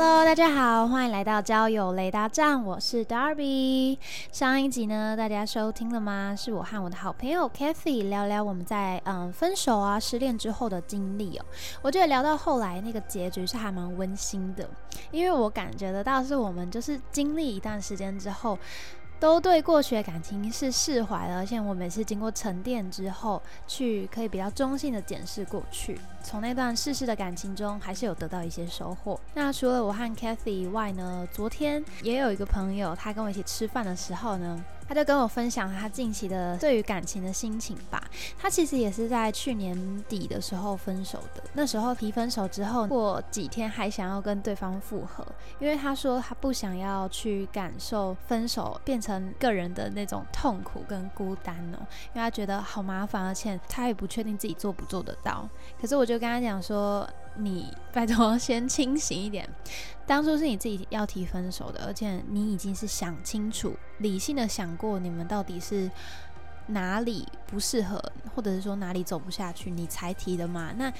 Hello，大家好，欢迎来到交友雷达站，我是 Darby。上一集呢，大家收听了吗？是我和我的好朋友 Kathy 聊聊我们在嗯分手啊、失恋之后的经历哦。我觉得聊到后来那个结局是还蛮温馨的，因为我感觉得到是我们就是经历一段时间之后。都对过去的感情是释怀了，而且我每次经过沉淀之后，去可以比较中性的检视过去，从那段逝世的感情中，还是有得到一些收获。那除了我和 Kathy 以外呢，昨天也有一个朋友，他跟我一起吃饭的时候呢。他就跟我分享他近期的对于感情的心情吧。他其实也是在去年底的时候分手的。那时候提分手之后，过几天还想要跟对方复合，因为他说他不想要去感受分手变成个人的那种痛苦跟孤单哦，因为他觉得好麻烦，而且他也不确定自己做不做得到。可是我就跟他讲说。你拜托先清醒一点，当初是你自己要提分手的，而且你已经是想清楚、理性的想过你们到底是哪里不适合，或者是说哪里走不下去，你才提的嘛？那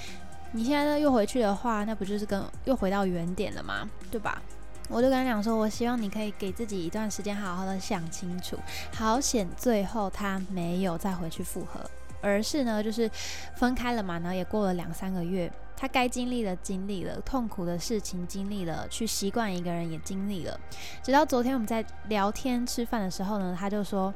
你现在又回去的话，那不就是跟又回到原点了吗？对吧？我就跟他讲说，我希望你可以给自己一段时间，好好的想清楚。好险，最后他没有再回去复合，而是呢，就是分开了嘛，然后也过了两三个月。他该经历的经历了，痛苦的事情经历了，去习惯一个人也经历了。直到昨天我们在聊天吃饭的时候呢，他就说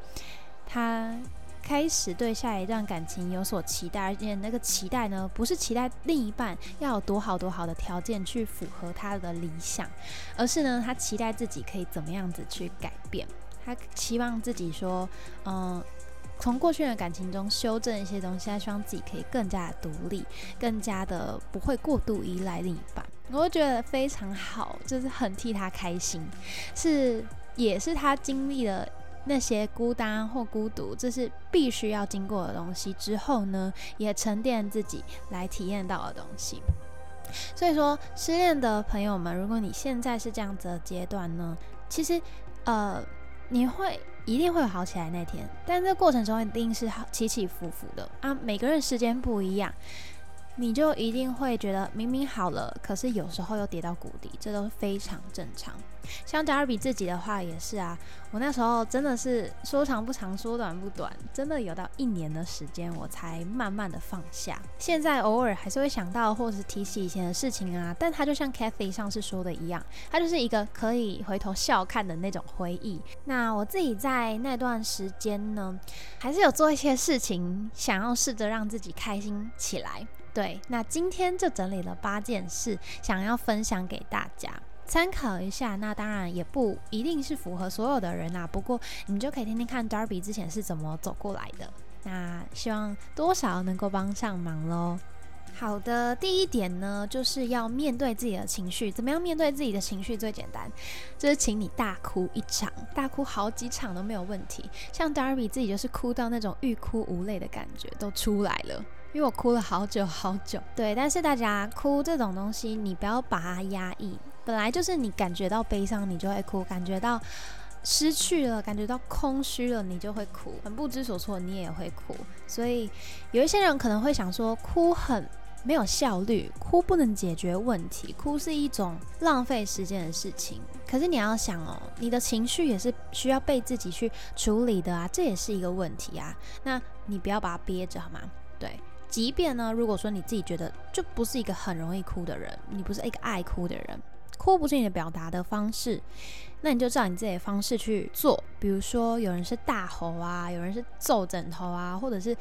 他开始对下一段感情有所期待，而且那个期待呢，不是期待另一半要有多好多好的条件去符合他的理想，而是呢，他期待自己可以怎么样子去改变。他期望自己说，嗯。从过去的感情中修正一些东西，他希望自己可以更加的独立，更加的不会过度依赖另一半。我觉得非常好，就是很替他开心，是也是他经历了那些孤单或孤独，这是必须要经过的东西之后呢，也沉淀自己来体验到的东西。所以说，失恋的朋友们，如果你现在是这样子的阶段呢，其实呃，你会。一定会有好起来那天，但这过程中一定是起起伏伏的啊！每个人时间不一样。你就一定会觉得明明好了，可是有时候又跌到谷底，这都非常正常。像加尔比自己的话也是啊，我那时候真的是说长不长，说短不短，真的有到一年的时间，我才慢慢的放下。现在偶尔还是会想到，或是提起以前的事情啊，但他就像 Kathy 上次说的一样，他就是一个可以回头笑看的那种回忆。那我自己在那段时间呢，还是有做一些事情，想要试着让自己开心起来。对，那今天就整理了八件事，想要分享给大家参考一下。那当然也不一定是符合所有的人啊，不过你就可以听听看 Darby 之前是怎么走过来的。那希望多少能够帮上忙喽。好的，第一点呢，就是要面对自己的情绪。怎么样面对自己的情绪最简单？就是请你大哭一场，大哭好几场都没有问题。像 Darby 自己就是哭到那种欲哭无泪的感觉都出来了。因为我哭了好久好久，对，但是大家哭这种东西，你不要把它压抑。本来就是你感觉到悲伤，你就会哭；感觉到失去了，感觉到空虚了，你就会哭；很不知所措，你也会哭。所以有一些人可能会想说，哭很没有效率，哭不能解决问题，哭是一种浪费时间的事情。可是你要想哦，你的情绪也是需要被自己去处理的啊，这也是一个问题啊。那你不要把它憋着好吗？对。即便呢，如果说你自己觉得就不是一个很容易哭的人，你不是一个爱哭的人，哭不是你的表达的方式，那你就照你自己的方式去做。比如说，有人是大吼啊，有人是揍枕头啊，或者是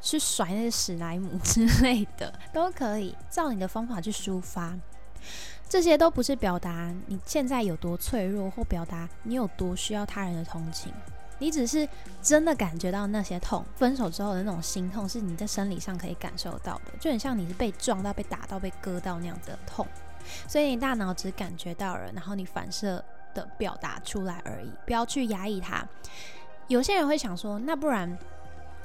去甩那些史莱姆之类的，都可以照你的方法去抒发。这些都不是表达你现在有多脆弱，或表达你有多需要他人的同情。你只是真的感觉到那些痛，分手之后的那种心痛，是你在生理上可以感受到的，就很像你是被撞到、被打到、被割到那样的痛，所以你大脑只感觉到了，然后你反射的表达出来而已，不要去压抑它。有些人会想说，那不然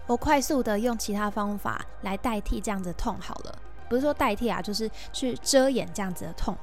我快速的用其他方法来代替这样子的痛好了，不是说代替啊，就是去遮掩这样子的痛。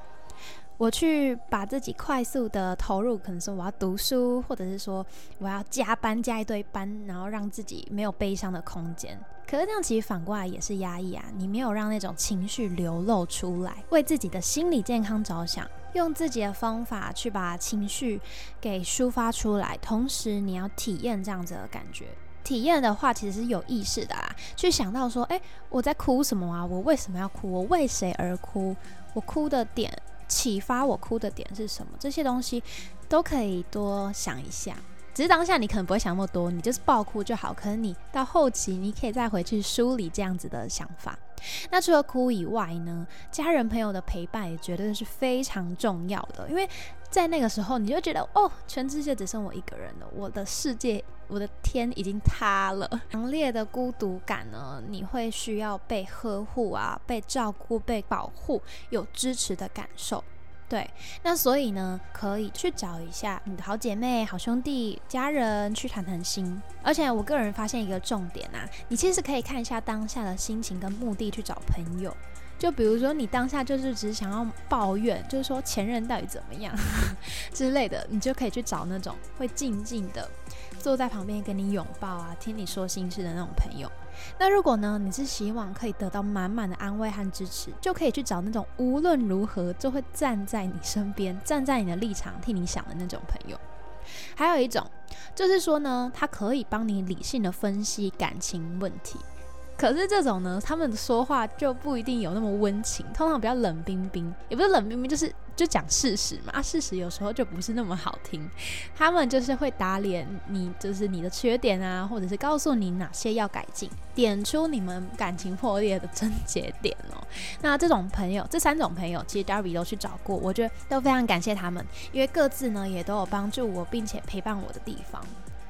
我去把自己快速的投入，可能说我要读书，或者是说我要加班加一堆班，然后让自己没有悲伤的空间。可是这样其实反过来也是压抑啊，你没有让那种情绪流露出来，为自己的心理健康着想，用自己的方法去把情绪给抒发出来，同时你要体验这样子的感觉。体验的话，其实是有意识的啦，去想到说，哎，我在哭什么啊？我为什么要哭？我为谁而哭？我哭的点。启发我哭的点是什么？这些东西都可以多想一下。只是当下你可能不会想那么多，你就是爆哭就好。可能你到后期，你可以再回去梳理这样子的想法。那除了哭以外呢，家人朋友的陪伴也绝对是非常重要的。因为在那个时候，你就觉得哦，全世界只剩我一个人了，我的世界，我的天已经塌了。强烈的孤独感呢，你会需要被呵护啊，被照顾、被保护，有支持的感受。对，那所以呢，可以去找一下你的好姐妹、好兄弟、家人去谈谈心。而且我个人发现一个重点啊，你其实可以看一下当下的心情跟目的去找朋友。就比如说你当下就是只想要抱怨，就是说前任到底怎么样 之类的，你就可以去找那种会静静的坐在旁边跟你拥抱啊，听你说心事的那种朋友。那如果呢，你是希望可以得到满满的安慰和支持，就可以去找那种无论如何就会站在你身边、站在你的立场替你想的那种朋友。还有一种，就是说呢，他可以帮你理性的分析感情问题。可是这种呢，他们说话就不一定有那么温情，通常比较冷冰冰，也不是冷冰冰，就是就讲事实嘛。啊，事实有时候就不是那么好听。他们就是会打脸你，就是你的缺点啊，或者是告诉你哪些要改进，点出你们感情破裂的症结点哦。那这种朋友，这三种朋友，其实 Darby 都去找过，我觉得都非常感谢他们，因为各自呢也都有帮助我，并且陪伴我的地方。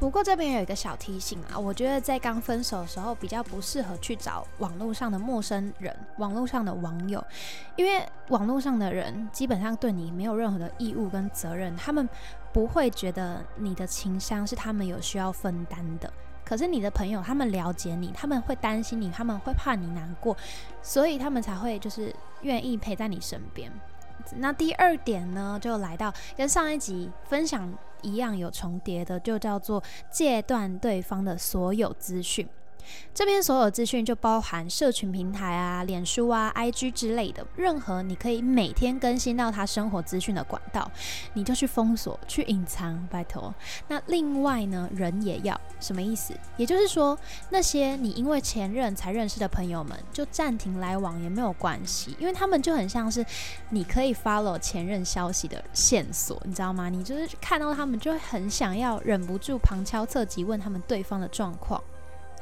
不过这边有一个小提醒啊，我觉得在刚分手的时候比较不适合去找网络上的陌生人、网络上的网友，因为网络上的人基本上对你没有任何的义务跟责任，他们不会觉得你的情商是他们有需要分担的。可是你的朋友他们了解你，他们会担心你，他们会怕你难过，所以他们才会就是愿意陪在你身边。那第二点呢，就来到跟上一集分享。一样有重叠的，就叫做戒断对方的所有资讯。这边所有资讯就包含社群平台啊、脸书啊、IG 之类的，任何你可以每天更新到他生活资讯的管道，你就去封锁、去隐藏，拜托。那另外呢，人也要什么意思？也就是说，那些你因为前任才认识的朋友们，就暂停来往也没有关系，因为他们就很像是你可以 follow 前任消息的线索，你知道吗？你就是看到他们就会很想要忍不住旁敲侧击问他们对方的状况。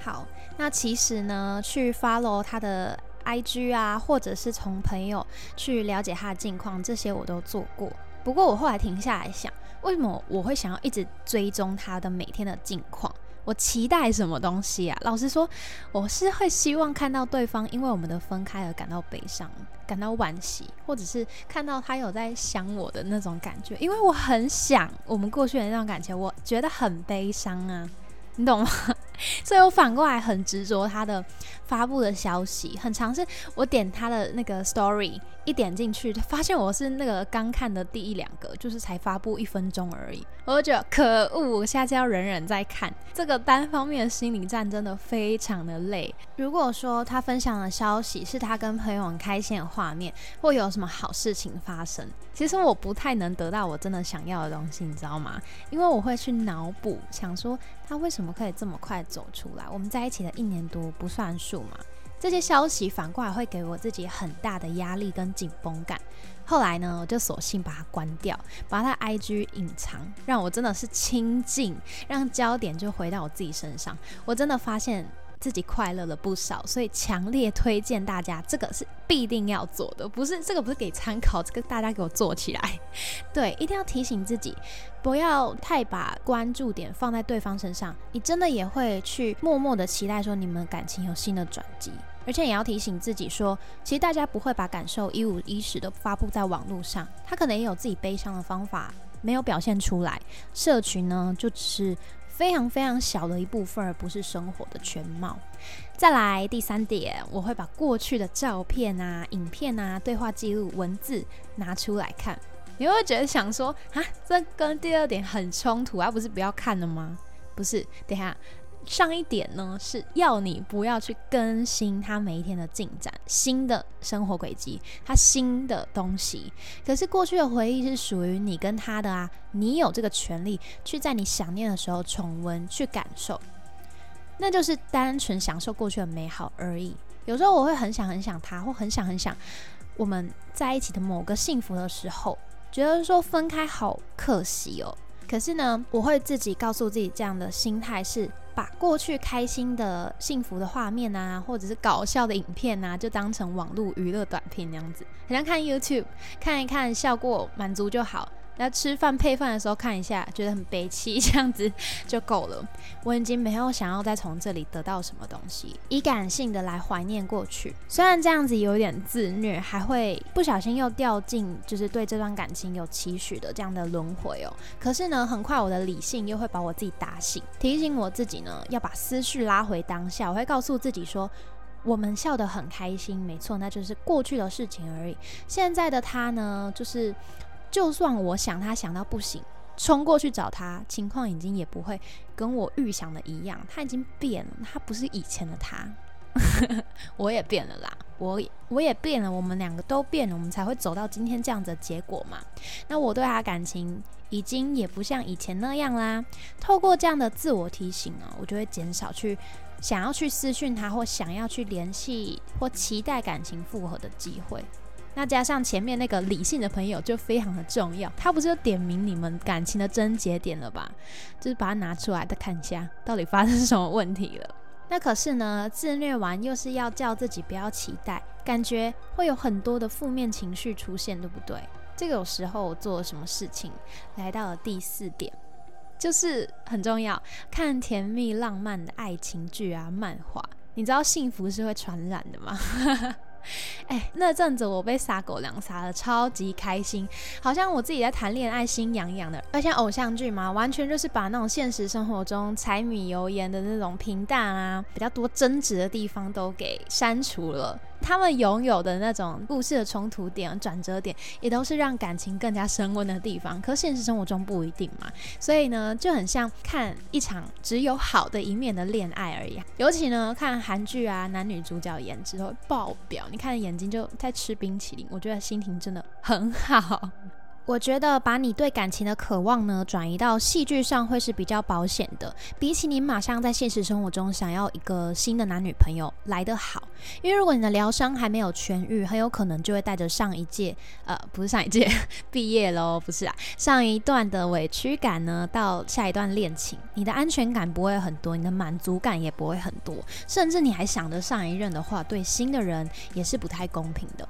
好，那其实呢，去 follow 他的 IG 啊，或者是从朋友去了解他的近况，这些我都做过。不过我后来停下来想，为什么我会想要一直追踪他的每天的近况？我期待什么东西啊？老实说，我是会希望看到对方因为我们的分开而感到悲伤、感到惋惜，或者是看到他有在想我的那种感觉，因为我很想我们过去的那种感情，我觉得很悲伤啊。你懂吗？所以我反过来很执着他的发布的消息，很尝试我点他的那个 story。一点进去，发现我是那个刚看的第一两个，就是才发布一分钟而已，我就觉得可恶，我下次要忍忍再看。这个单方面的心理战真的非常的累。如果说他分享的消息是他跟朋友很开心的画面，或有什么好事情发生，其实我不太能得到我真的想要的东西，你知道吗？因为我会去脑补，想说他为什么可以这么快走出来？我们在一起的一年多不算数嘛？这些消息反过来会给我自己很大的压力跟紧绷感。后来呢，我就索性把它关掉，把它 IG 隐藏，让我真的是清静，让焦点就回到我自己身上。我真的发现自己快乐了不少，所以强烈推荐大家，这个是必定要做的，不是这个不是给参考，这个大家给我做起来。对，一定要提醒自己，不要太把关注点放在对方身上，你真的也会去默默的期待说你们感情有新的转机。而且也要提醒自己说，其实大家不会把感受一五一十的发布在网络上，他可能也有自己悲伤的方法没有表现出来。社群呢，就只是非常非常小的一部分，而不是生活的全貌。再来第三点，我会把过去的照片啊、影片啊、对话记录、文字拿出来看。你会觉得想说啊，这跟第二点很冲突，啊不是不要看了吗？不是，等下。上一点呢，是要你不要去更新他每一天的进展、新的生活轨迹、他新的东西。可是过去的回忆是属于你跟他的啊，你有这个权利去在你想念的时候重温、去感受，那就是单纯享受过去的美好而已。有时候我会很想很想他，或很想很想我们在一起的某个幸福的时候，觉得说分开好可惜哦。可是呢，我会自己告诉自己，这样的心态是。把过去开心的、幸福的画面啊，或者是搞笑的影片啊，就当成网络娱乐短片那样子，好像看 YouTube 看一看，笑过满足就好。那吃饭配饭的时候看一下，觉得很悲戚，这样子就够了。我已经没有想要再从这里得到什么东西，以感性的来怀念过去。虽然这样子有点自虐，还会不小心又掉进就是对这段感情有期许的这样的轮回哦。可是呢，很快我的理性又会把我自己打醒，提醒我自己呢要把思绪拉回当下。我会告诉自己说，我们笑得很开心，没错，那就是过去的事情而已。现在的他呢，就是。就算我想他想到不行，冲过去找他，情况已经也不会跟我预想的一样。他已经变了，他不是以前的他。我也变了啦，我我也变了，我们两个都变了，我们才会走到今天这样子的结果嘛。那我对他感情已经也不像以前那样啦。透过这样的自我提醒啊，我就会减少去想要去私讯他，或想要去联系或期待感情复合的机会。那加上前面那个理性的朋友就非常的重要，他不是就点明你们感情的症结点了吧？就是把它拿出来再看一下，到底发生什么问题了。那可是呢，自虐完又是要叫自己不要期待，感觉会有很多的负面情绪出现，对不对？这个有时候我做了什么事情，来到了第四点，就是很重要，看甜蜜浪漫的爱情剧啊、漫画。你知道幸福是会传染的吗？哎，那阵子我被撒狗粮撒的超级开心，好像我自己在谈恋爱，心痒痒的。而且偶像剧嘛，完全就是把那种现实生活中柴米油盐的那种平淡啊，比较多争执的地方都给删除了。他们拥有的那种故事的冲突点、转折点，也都是让感情更加升温的地方。可现实生活中不一定嘛，所以呢，就很像看一场只有好的一面的恋爱而已。尤其呢，看韩剧啊，男女主角颜值都会爆表，你看眼睛就在吃冰淇淋，我觉得心情真的很好。我觉得把你对感情的渴望呢转移到戏剧上会是比较保险的，比起你马上在现实生活中想要一个新的男女朋友来得好。因为如果你的疗伤还没有痊愈，很有可能就会带着上一届，呃，不是上一届毕业喽，不是啊，上一段的委屈感呢，到下一段恋情，你的安全感不会很多，你的满足感也不会很多，甚至你还想着上一任的话，对新的人也是不太公平的。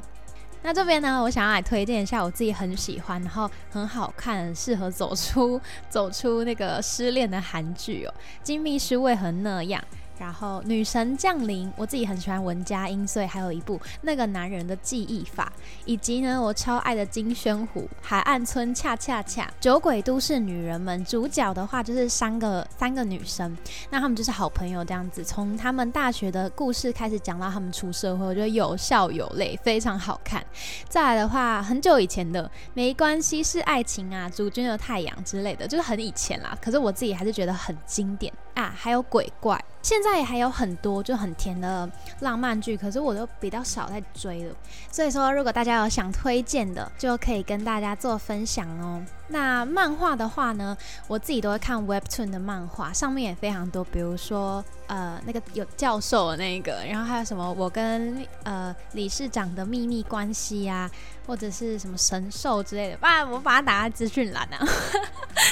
那这边呢，我想要来推荐一下我自己很喜欢，然后很好看，适合走出 走出那个失恋的韩剧哦，《金秘书为何那样》。然后女神降临，我自己很喜欢文佳音，所以还有一部那个男人的记忆法，以及呢我超爱的金宣虎、海岸村恰恰恰、酒鬼都市女人们。主角的话就是三个三个女生，那他们就是好朋友这样子，从他们大学的故事开始讲到他们出社会，我觉得有笑有泪，非常好看。再来的话，很久以前的没关系是爱情啊，主君的太阳之类的，就是很以前啦。可是我自己还是觉得很经典啊，还有鬼怪。现在还有很多就很甜的浪漫剧，可是我都比较少在追了。所以说，如果大家有想推荐的，就可以跟大家做分享哦。那漫画的话呢，我自己都会看 Webtoon 的漫画，上面也非常多，比如说呃那个有教授的那个，然后还有什么我跟呃理事长的秘密关系呀，或者是什么神兽之类的，把我把它打在资讯栏啊。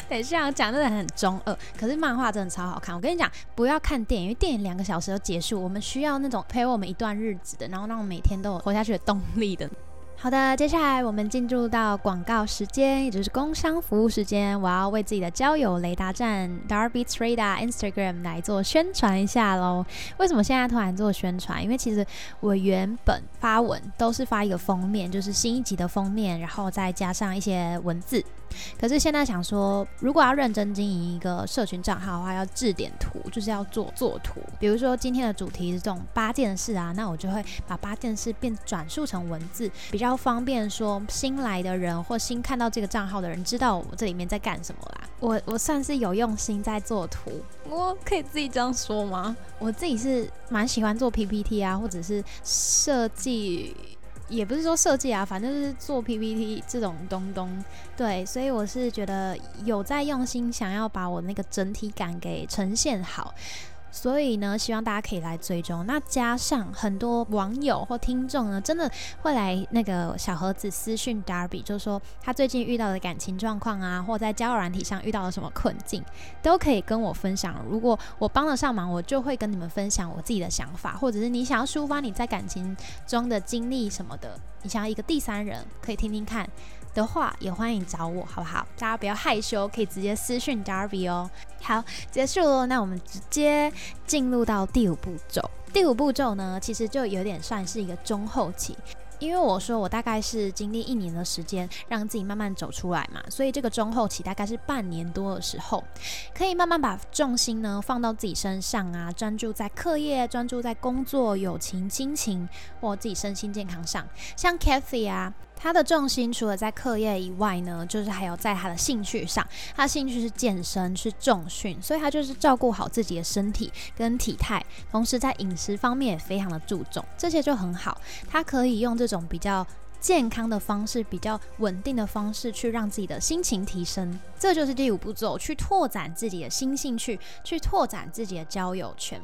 等一下我讲真的很中二，可是漫画真的超好看。我跟你讲，不要看电影，因为电影两个小时就结束，我们需要那种陪我们一段日子的，然后让我们每天都有活下去的动力的。好的，接下来我们进入到广告时间，也就是工商服务时间。我要为自己的交友雷达站 Darby Trader Instagram 来做宣传一下喽。为什么现在突然做宣传？因为其实我原本发文都是发一个封面，就是新一集的封面，然后再加上一些文字。可是现在想说，如果要认真经营一个社群账号的话，要置点图，就是要做做图。比如说今天的主题是这种八件事啊，那我就会把八件事变转述成文字，比较方便说新来的人或新看到这个账号的人知道我这里面在干什么啦。我我算是有用心在做图，我可以自己这样说吗？我自己是蛮喜欢做 PPT 啊，或者是设计。也不是说设计啊，反正是做 PPT 这种东东，对，所以我是觉得有在用心，想要把我那个整体感给呈现好。所以呢，希望大家可以来追踪。那加上很多网友或听众呢，真的会来那个小盒子私讯 Darby，就是说他最近遇到的感情状况啊，或在交友软体上遇到了什么困境，都可以跟我分享。如果我帮得上忙，我就会跟你们分享我自己的想法，或者是你想要抒发你在感情中的经历什么的，你想要一个第三人可以听听看。的话也欢迎找我，好不好？大家不要害羞，可以直接私讯 Darby 哦。好，结束了，那我们直接进入到第五步骤。第五步骤呢，其实就有点算是一个中后期，因为我说我大概是经历一年的时间，让自己慢慢走出来嘛，所以这个中后期大概是半年多的时候，可以慢慢把重心呢放到自己身上啊，专注在课业，专注在工作、友情、亲情或自己身心健康上，像 Kathy 啊。他的重心除了在课业以外呢，就是还有在他的兴趣上。他兴趣是健身，是重训，所以他就是照顾好自己的身体跟体态，同时在饮食方面也非常的注重，这些就很好。他可以用这种比较健康的方式，比较稳定的方式去让自己的心情提升。这就是第五步骤，去拓展自己的新兴趣，去拓展自己的交友圈。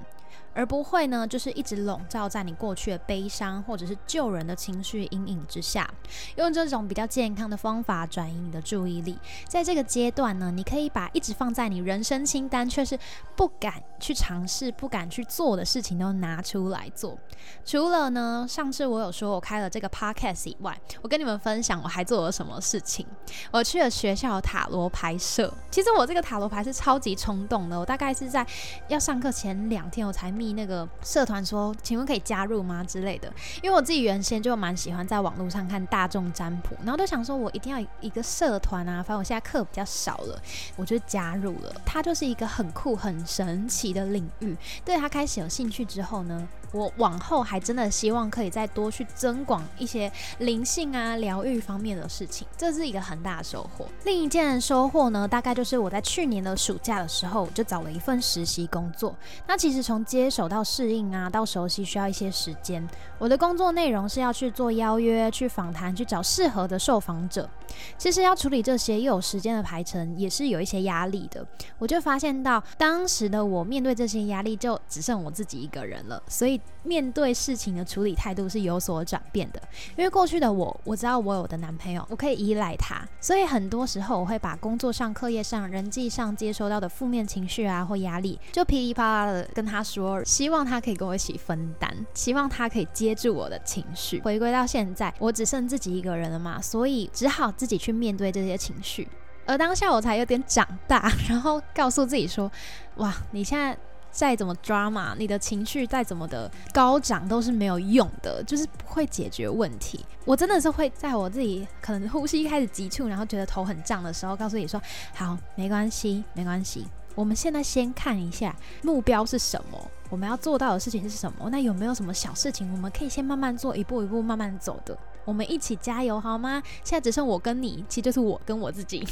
而不会呢，就是一直笼罩在你过去的悲伤或者是救人的情绪阴影之下，用这种比较健康的方法转移你的注意力。在这个阶段呢，你可以把一直放在你人生清单却是不敢去尝试、不敢去做的事情都拿出来做。除了呢，上次我有说我开了这个 podcast 以外，我跟你们分享我还做了什么事情。我去了学校塔罗牌社。其实我这个塔罗牌是超级冲动的，我大概是在要上课前两天我才密。那个社团说，请问可以加入吗之类的？因为我自己原先就蛮喜欢在网络上看大众占卜，然后就想说，我一定要一个社团啊。反正我现在课比较少了，我就加入了。它就是一个很酷、很神奇的领域。对他开始有兴趣之后呢？我往后还真的希望可以再多去增广一些灵性啊、疗愈方面的事情，这是一个很大的收获。另一件收获呢，大概就是我在去年的暑假的时候，就找了一份实习工作。那其实从接手到适应啊，到熟悉需要一些时间。我的工作内容是要去做邀约、去访谈、去找适合的受访者。其实要处理这些，又有时间的排程，也是有一些压力的。我就发现到，当时的我面对这些压力，就只剩我自己一个人了。所以面对事情的处理态度是有所转变的。因为过去的我，我知道我有的男朋友，我可以依赖他，所以很多时候我会把工作上、课业上、人际上接收到的负面情绪啊或压力，就噼里啪啦的跟他说，希望他可以跟我一起分担，希望他可以接住我的情绪。回归到现在，我只剩自己一个人了嘛，所以只好。自己去面对这些情绪，而当下我才有点长大，然后告诉自己说：“哇，你现在再怎么抓嘛，你的情绪再怎么的高涨都是没有用的，就是不会解决问题。”我真的是会在我自己可能呼吸开始急促，然后觉得头很胀的时候，告诉你说：“好，没关系，没关系。我们现在先看一下目标是什么，我们要做到的事情是什么？那有没有什么小事情我们可以先慢慢做，一步一步慢慢走的？”我们一起加油好吗？现在只剩我跟你，其实就是我跟我自己。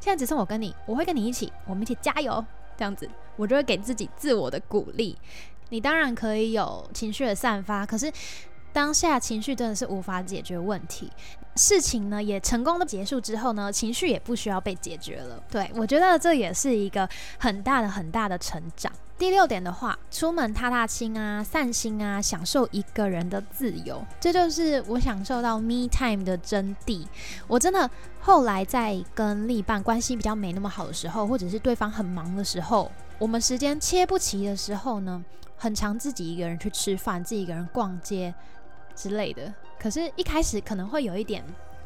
现在只剩我跟你，我会跟你一起，我们一起加油，这样子，我就会给自己自我的鼓励。你当然可以有情绪的散发，可是当下情绪真的是无法解决问题。事情呢也成功的结束之后呢，情绪也不需要被解决了。对我觉得这也是一个很大的很大的成长。第六点的话，出门踏踏青啊，散心啊，享受一个人的自由，这就是我享受到 me time 的真谛。我真的后来在跟另一半关系比较没那么好的时候，或者是对方很忙的时候，我们时间切不齐的时候呢，很常自己一个人去吃饭，自己一个人逛街之类的。可是，一开始可能会有一点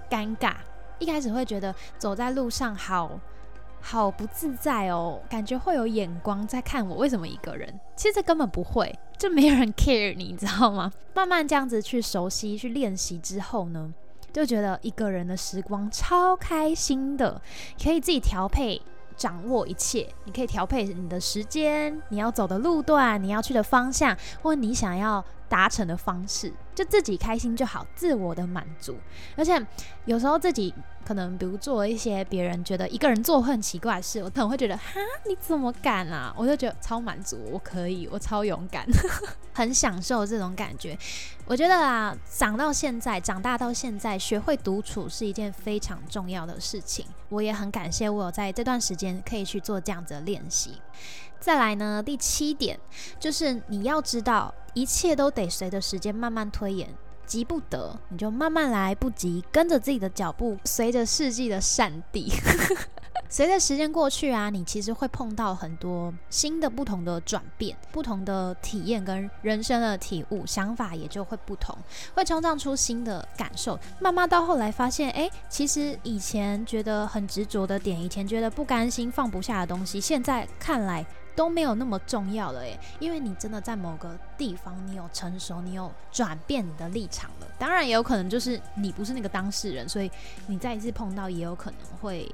尴尬，一开始会觉得走在路上好。好不自在哦，感觉会有眼光在看我，为什么一个人？其实根本不会，就没有人 care 你，你知道吗？慢慢这样子去熟悉、去练习之后呢，就觉得一个人的时光超开心的，可以自己调配。掌握一切，你可以调配你的时间，你要走的路段，你要去的方向，或你想要达成的方式，就自己开心就好，自我的满足。而且有时候自己可能，比如做一些别人觉得一个人做很奇怪的事，我可能会觉得，哈，你怎么敢啊？我就觉得超满足，我可以，我超勇敢，很享受这种感觉。我觉得啊，长到现在，长大到现在，学会独处是一件非常重要的事情。我也很感谢我有在这段时间可以去做这样子的练习。再来呢，第七点就是你要知道，一切都得随着时间慢慢推演，急不得，你就慢慢来，不急，跟着自己的脚步，随着世纪的善地。随着时间过去啊，你其实会碰到很多新的、不同的转变，不同的体验跟人生的体悟，想法也就会不同，会创造出新的感受。慢慢到后来发现，哎，其实以前觉得很执着的点，以前觉得不甘心、放不下的东西，现在看来都没有那么重要了。哎，因为你真的在某个地方，你有成熟，你有转变你的立场了。当然，也有可能就是你不是那个当事人，所以你再一次碰到，也有可能会。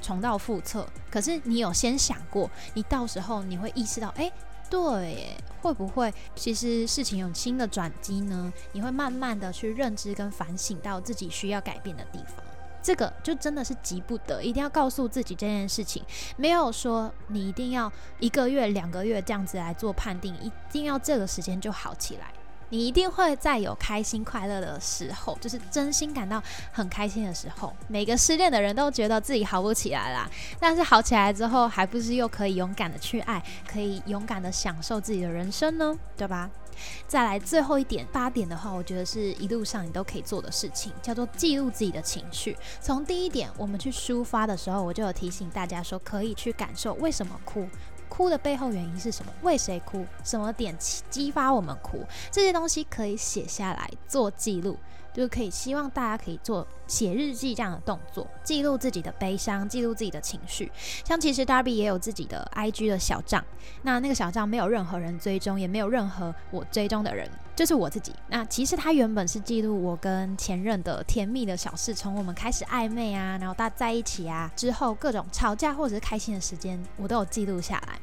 重蹈覆辙，可是你有先想过，你到时候你会意识到，哎，对，会不会其实事情有新的转机呢？你会慢慢的去认知跟反省到自己需要改变的地方，这个就真的是急不得，一定要告诉自己这件事情，没有说你一定要一个月、两个月这样子来做判定，一定要这个时间就好起来。你一定会在有开心快乐的时候，就是真心感到很开心的时候。每个失恋的人都觉得自己好不起来啦，但是好起来之后，还不是又可以勇敢的去爱，可以勇敢的享受自己的人生呢？对吧？再来最后一点，八点的话，我觉得是一路上你都可以做的事情，叫做记录自己的情绪。从第一点，我们去抒发的时候，我就有提醒大家说，可以去感受为什么哭。哭的背后原因是什么？为谁哭？什么点激发我们哭？这些东西可以写下来做记录，就是可以希望大家可以做写日记这样的动作，记录自己的悲伤，记录自己的情绪。像其实 Darby 也有自己的 IG 的小账，那那个小账没有任何人追踪，也没有任何我追踪的人。就是我自己。那其实他原本是记录我跟前任的甜蜜的小事，从我们开始暧昧啊，然后大家在一起啊，之后各种吵架或者是开心的时间，我都有记录下来。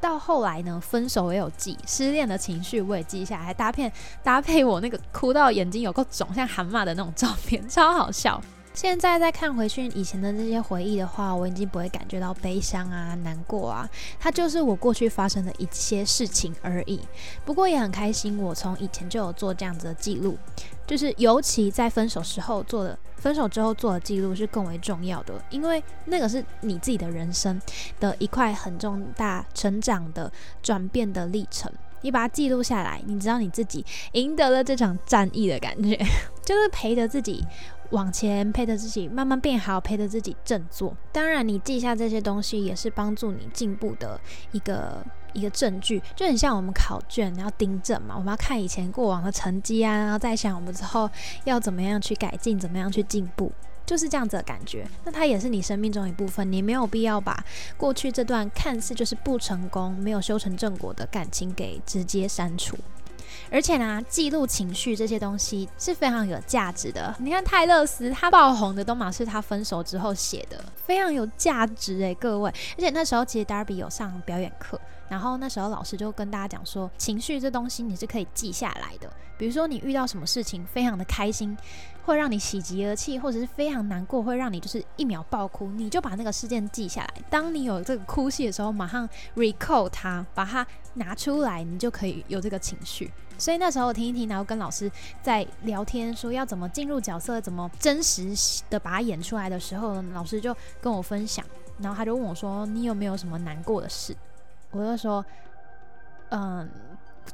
到后来呢，分手也有记，失恋的情绪我也记下来，还搭配搭配我那个哭到眼睛有个肿，像蛤蟆的那种照片，超好笑。现在再看回去以前的这些回忆的话，我已经不会感觉到悲伤啊、难过啊，它就是我过去发生的一些事情而已。不过也很开心，我从以前就有做这样子的记录，就是尤其在分手时候做的，分手之后做的记录是更为重要的，因为那个是你自己的人生的一块很重大成长的转变的历程，你把它记录下来，你知道你自己赢得了这场战役的感觉，就是陪着自己。往前陪着自己慢慢变好，陪着自己振作。当然，你记下这些东西也是帮助你进步的一个一个证据，就很像我们考卷要订正嘛，我们要看以前过往的成绩啊，然后再想我们之后要怎么样去改进，怎么样去进步，就是这样子的感觉。那它也是你生命中一部分，你没有必要把过去这段看似就是不成功、没有修成正果的感情给直接删除。而且呢，记录情绪这些东西是非常有价值的。你看泰勒斯，他爆红的都马是他分手之后写的，非常有价值诶，各位。而且那时候其实 Darby 有上表演课，然后那时候老师就跟大家讲说，情绪这东西你是可以记下来的。比如说你遇到什么事情非常的开心，会让你喜极而泣，或者是非常难过，会让你就是一秒爆哭，你就把那个事件记下来。当你有这个哭戏的时候，马上 recall 它，把它拿出来，你就可以有这个情绪。所以那时候我听一听，然后跟老师在聊天，说要怎么进入角色，怎么真实的把它演出来的时候，老师就跟我分享，然后他就问我说：“你有没有什么难过的事？”我就说：“嗯，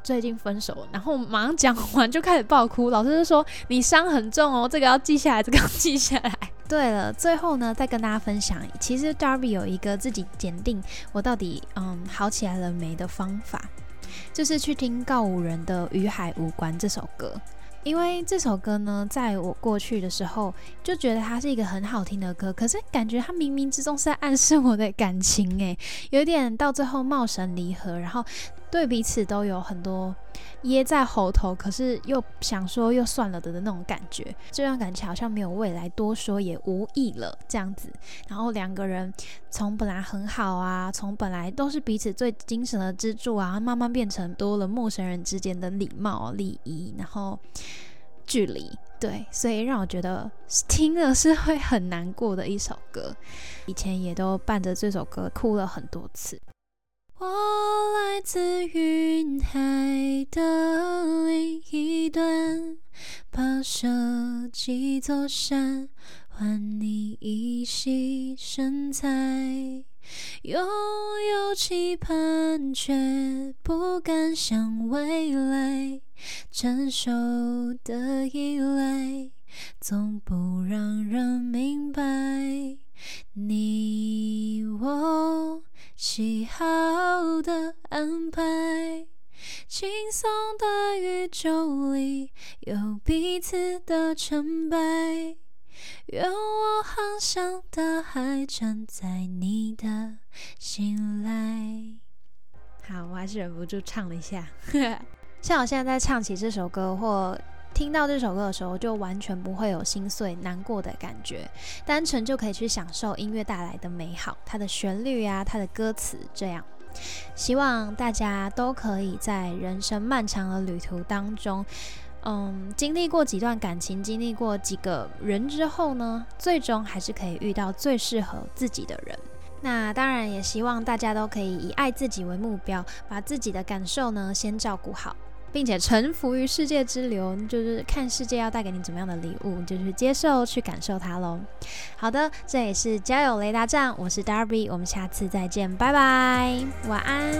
最近分手。”然后马上讲完就开始爆哭。老师就说：“你伤很重哦，这个要记下来，这个要记下来。”对了，最后呢，再跟大家分享，其实 Darby 有一个自己检定我到底嗯好起来了没的方法。就是去听告五人的《与海无关》这首歌，因为这首歌呢，在我过去的时候就觉得它是一个很好听的歌，可是感觉它冥冥之中是在暗示我的感情，诶，有点到最后貌神离合，然后对彼此都有很多噎在喉头，可是又想说又算了的的那种感觉，这段感情好像没有未来，多说也无益了这样子。然后两个人从本来很好啊，从本来都是彼此最精神的支柱啊，慢慢变成多了陌生人之间的礼貌礼仪，然后距离。对，所以让我觉得听了是会很难过的一首歌。以前也都伴着这首歌哭了很多次。我来自云海的另一端，跋涉几座山，换你一席神采。拥有期盼，却不敢想未来，成熟的依赖，总不让人明白你我。喜好的安排，轻松的宇宙里有彼此的成败。愿我航向大海，站在你的心来。好，我还是忍不住唱了一下。像我现在在唱起这首歌，或。听到这首歌的时候，就完全不会有心碎、难过的感觉，单纯就可以去享受音乐带来的美好，它的旋律呀，它的歌词，这样。希望大家都可以在人生漫长的旅途当中，嗯，经历过几段感情，经历过几个人之后呢，最终还是可以遇到最适合自己的人。那当然，也希望大家都可以以爱自己为目标，把自己的感受呢先照顾好。并且臣服于世界之流，就是看世界要带给你怎么样的礼物，就是接受去感受它喽。好的，这也是交友雷达站，我是 Darby，我们下次再见，拜拜，晚安。